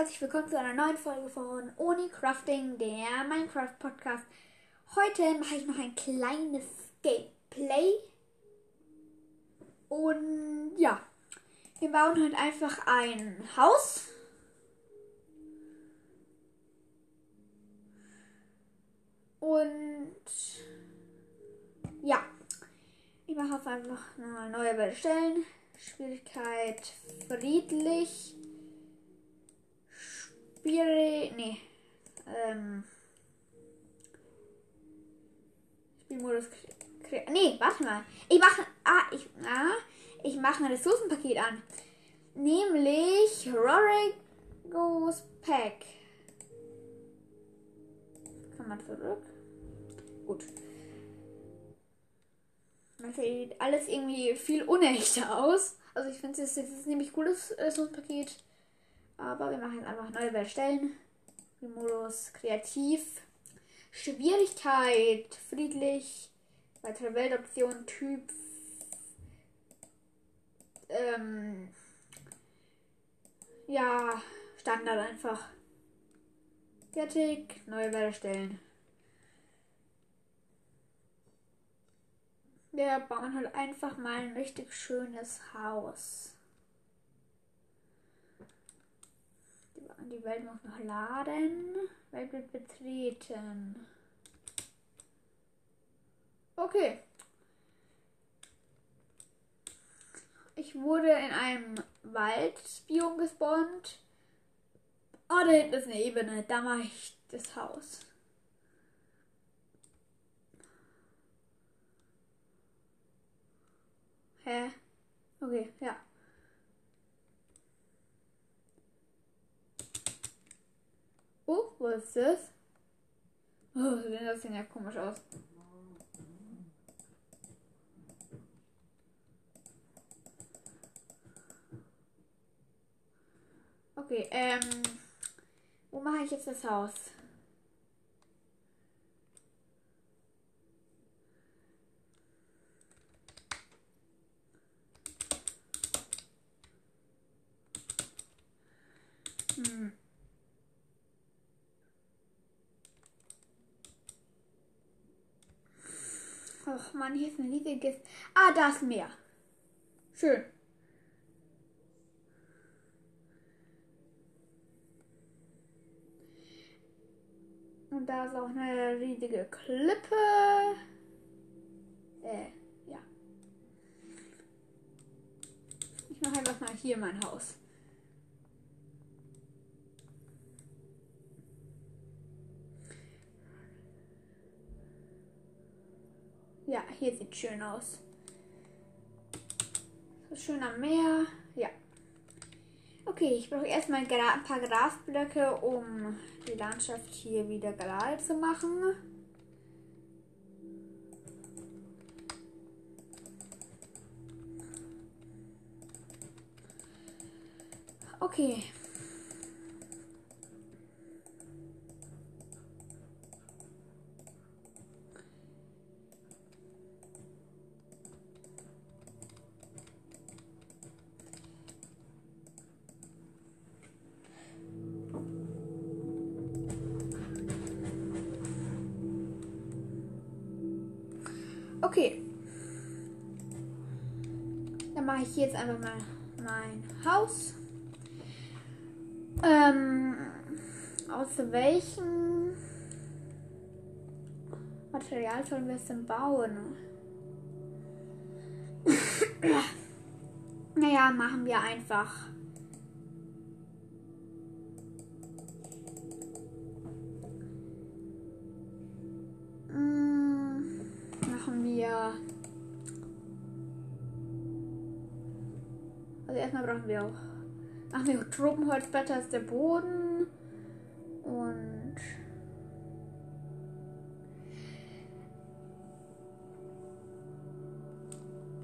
herzlich willkommen zu einer neuen Folge von Oni Crafting, der Minecraft Podcast. Heute mache ich noch ein kleines Gameplay. Und ja, wir bauen heute einfach ein Haus. Und ja, ich mache einfach nochmal neue Welt stellen. Schwierigkeit friedlich. Spiel. Nee. Ähm. Spielmodus. Nee, warte mal. Ich mache. Ah, ich. Ah, ich mache ein Ressourcenpaket an. Nämlich Rorigos Pack. Kann man zurück. Gut. Das sieht alles irgendwie viel unechter aus. Also ich finde es ist nämlich cooles Ressourcenpaket. Aber wir machen jetzt einfach neue Welt stellen. Modus kreativ. Schwierigkeit friedlich. Weitere Weltoption Typ. Ähm, ja, Standard einfach. Fertig. Neue Welt stellen. Wir bauen halt einfach mal ein richtig schönes Haus. Die Welt muss noch laden. Welt wird betreten. Okay. Ich wurde in einem Waldbiom gespawnt. Oh, da hinten ist eine Ebene. Da mache ich das Haus. Hä? Okay, ja. Oh, was ist das? Oh, das sieht ja komisch aus. Okay, ähm. Wo mache ich jetzt das Haus? Hm. Och man, hier ist ein riesiges. Ah, da ist Meer. Schön. Und da ist auch eine riesige Klippe. Äh, ja. Ich mache einfach mal hier mein Haus. Ja, hier sieht schön aus. So schön am Meer. Ja. Okay, ich brauche erstmal ein paar Grasblöcke, um die Landschaft hier wieder gerade zu machen. Okay. Okay. Mache ich jetzt einfach mal mein Haus. Ähm, aus welchem Material sollen wir es denn bauen? naja, machen wir einfach. Machen wir. Also erstmal brauchen wir auch. Machen wir Tropenholzblätter ist der Boden. Und.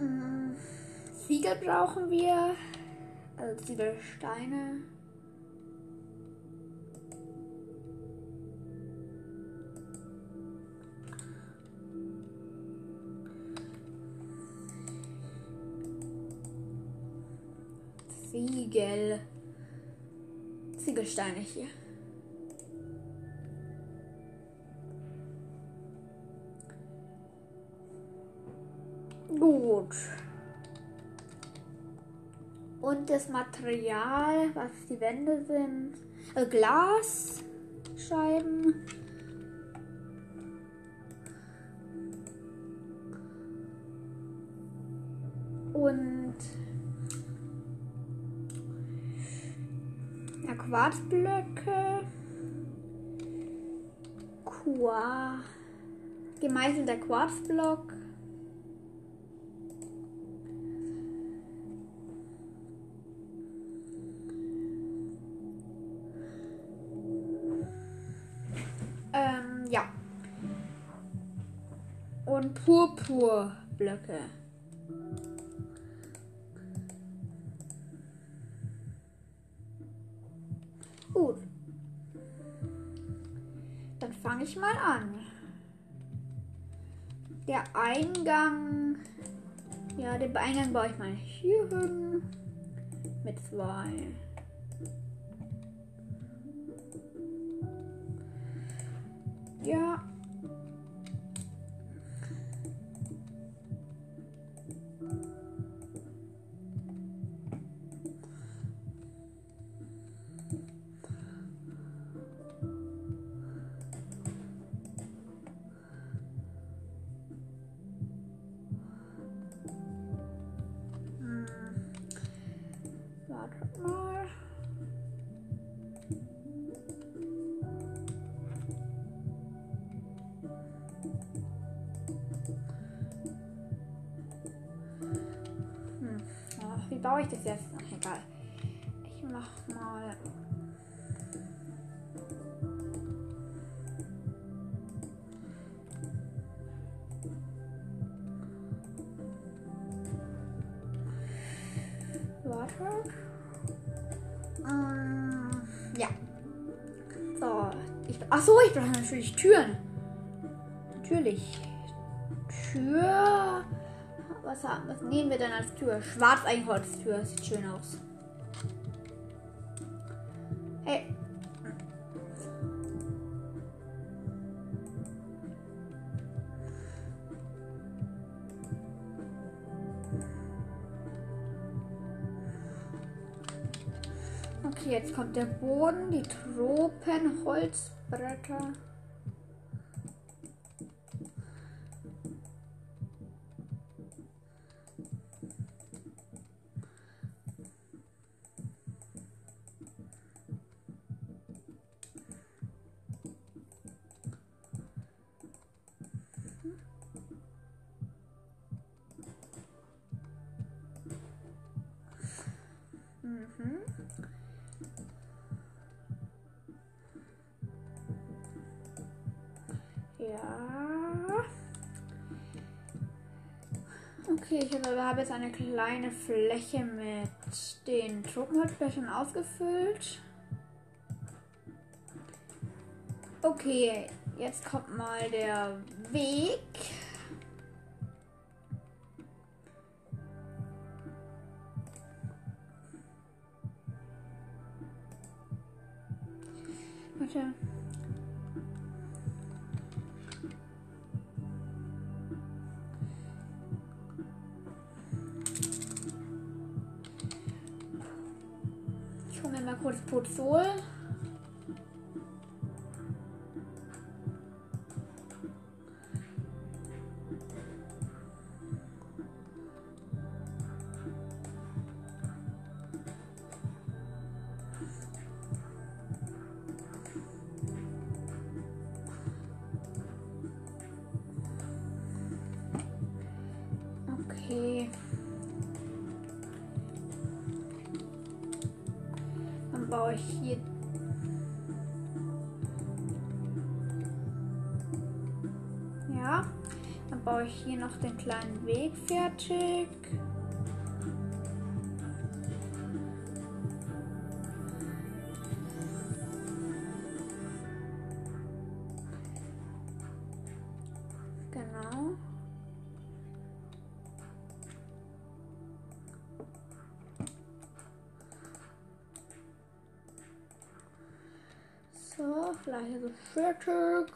Mm, Ziegel brauchen wir. Also Ziegelsteine. Ziegel. Ziegelsteine hier. Gut. Und das Material, was die Wände sind, äh, Glasscheiben. Quarzblöcke. Qua gemeißelter Quarzblock. Ähm, ja. Und Purpurblöcke. Eingang. Ja, den Eingang baue ich mal hier hin. Mit zwei. Ja. Baue ich das jetzt? Ach, egal. Ich mach mal. Warte. Ähm, ja. So. Ich, ach so, ich brauche natürlich Türen. Natürlich. Haben, was nehmen wir denn als Tür? Schwarz-Einholztür. Sieht schön aus. Hey. Okay, jetzt kommt der Boden, die Tropenholzbretter. Mhm. Ja. Okay, ich habe jetzt eine kleine Fläche mit den Tropenholzblättern ausgefüllt. Okay, jetzt kommt mal der Weg. Warte. Ich hole mir mal kurz Pozol. Okay. Dann baue ich hier. Ja. Dann baue ich hier noch den kleinen Weg fertig. So fertig.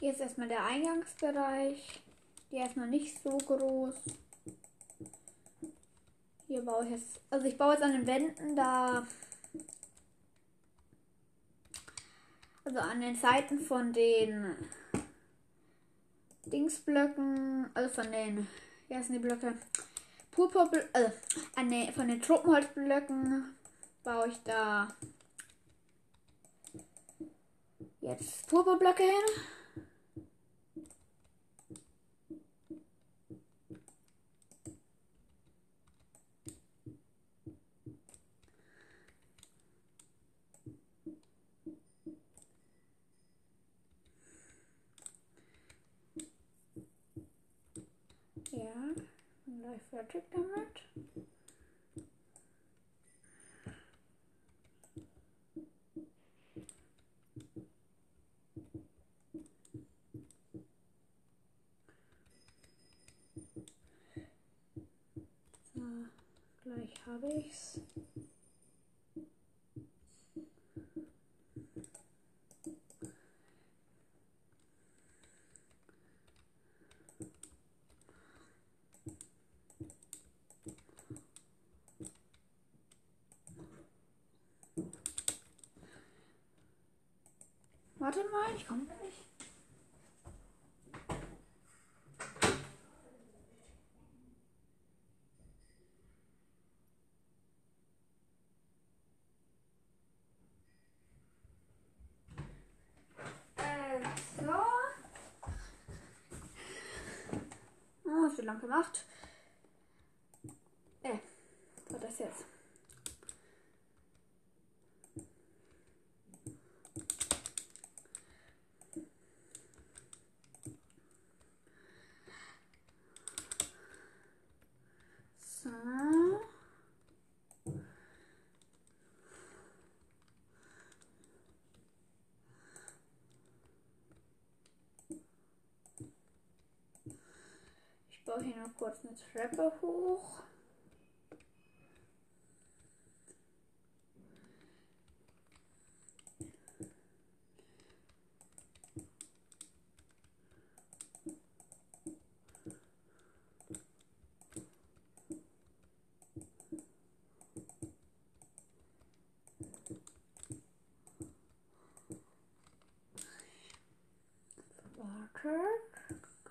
Hier ist erstmal der Eingangsbereich. Der ist noch nicht so groß. Hier baue ich jetzt. Also ich baue jetzt an den Wänden da. Also an den Seiten von den Dingsblöcken, also von den, wie heißen die Blöcke? Purpur, also an den, von den Tropenholzblöcken baue ich da jetzt Purpurblöcke hin. Ja, bin gleich fertig damit. So, gleich habe ich's. Warte mal, ich komme gleich. Äh, so lang gemacht. Äh, so das jetzt. Ich baue hier noch kurz eine Treppe hoch. Warte.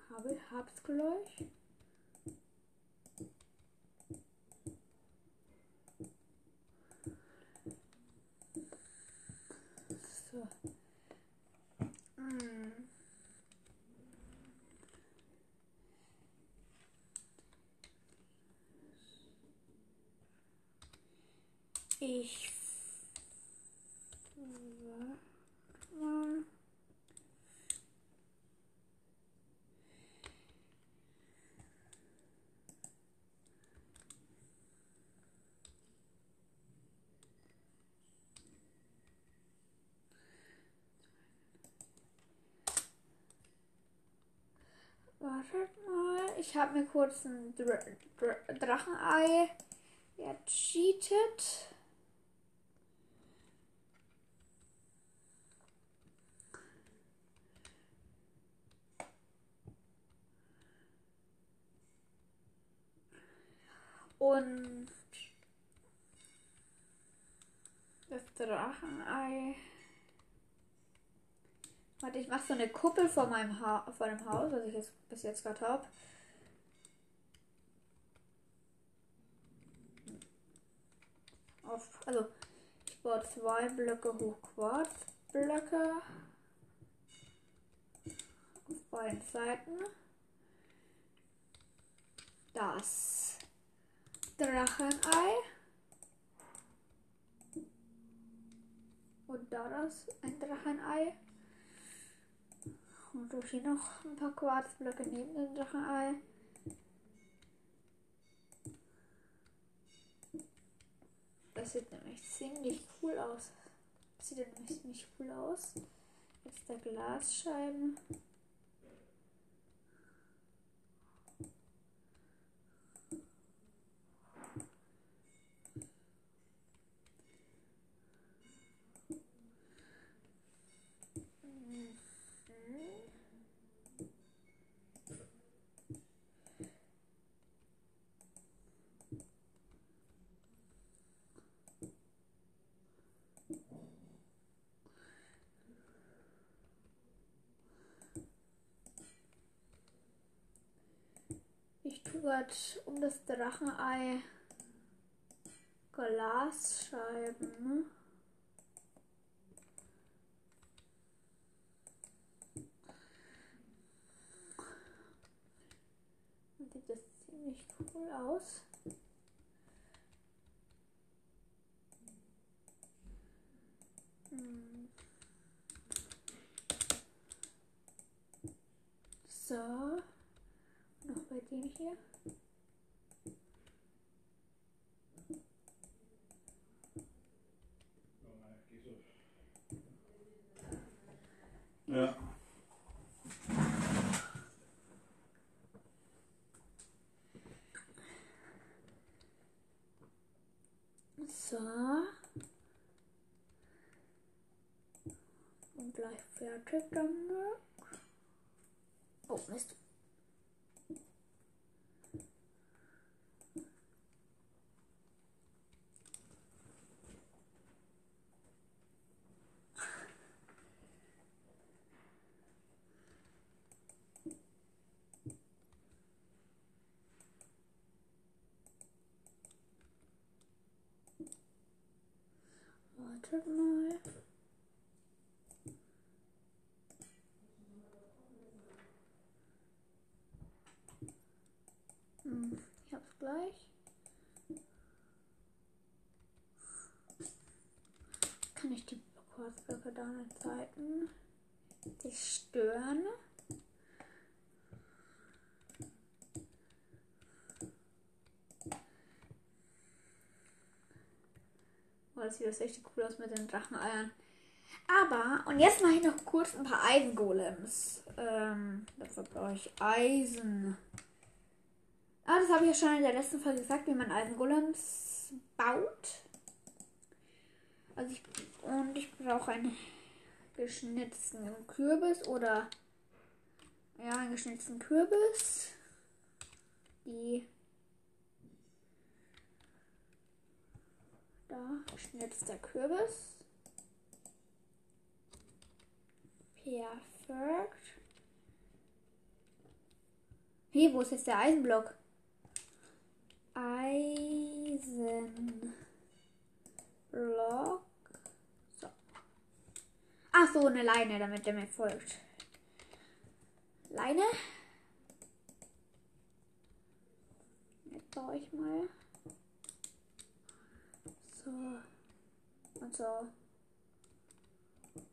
Kabel hab's gleich. So. Hm. Ich. Wartet mal, ich habe mir kurz ein Dr Dr Drachenei ercheatet. Und das Drachenei. Warte, ich mache so eine Kuppel vor meinem ha vor dem Haus, was ich jetzt bis jetzt gerade habe. Auf, also ich baue zwei Blöcke hoch Quarzblöcke auf beiden Seiten. Das Drachenei. Und da das ein Drachenei. Und durch hier noch ein paar Quarzblöcke neben dem Drachenei. Das sieht nämlich ziemlich cool aus. Das sieht nämlich ziemlich cool aus. Jetzt der Glasscheiben. Wird um das Drachenei Glasscheiben. Sieht das ziemlich cool aus. Hm. So. Bei dem hier. Ja. So. Und gleich fertig damit. Oh, Mist. Wartet mal. Hm, ich hab's gleich. Kann ich die Quarzblöcke da an den Seiten das sieht echt cool aus mit den Dracheneiern. Aber, und jetzt mache ich noch kurz ein paar Eisengolems. Ähm, dafür brauche ich Eisen. Ah, das habe ich ja schon in der letzten Folge gesagt, wie man Eisengolems baut. Also ich, und ich brauche einen geschnitzten Kürbis oder ja, einen geschnitzten Kürbis. Die da geschnitzter Kürbis. Perfekt. Hey, wo ist jetzt der Eisenblock? Eisenblock. So. Ach so, eine Leine, damit der mir folgt. Leine. Jetzt baue ich mal. So. Und so.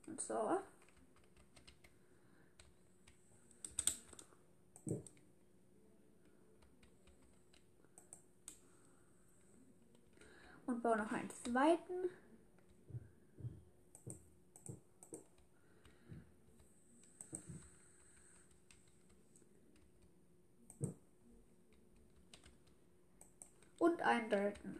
Und so. Und baue noch einen zweiten. Und einen dritten.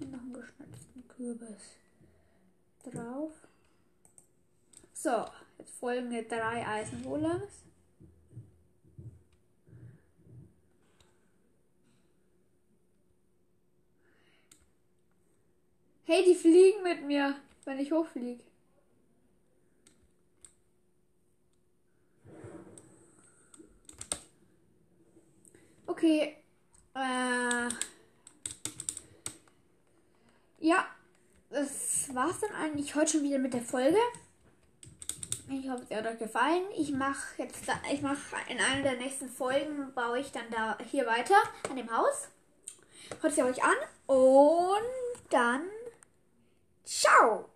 Und noch einen geschnitzten Kürbis drauf. So, jetzt folgen mir drei Eisengolems. Hey, die fliegen mit mir, wenn ich hochfliege. Okay. Äh. Ja, das war's dann eigentlich heute schon wieder mit der Folge. Ich hoffe, es hat euch gefallen. Ich mache jetzt, da, ich mache in einer der nächsten Folgen baue ich dann da hier weiter an dem Haus. Hört es euch an und dann ciao.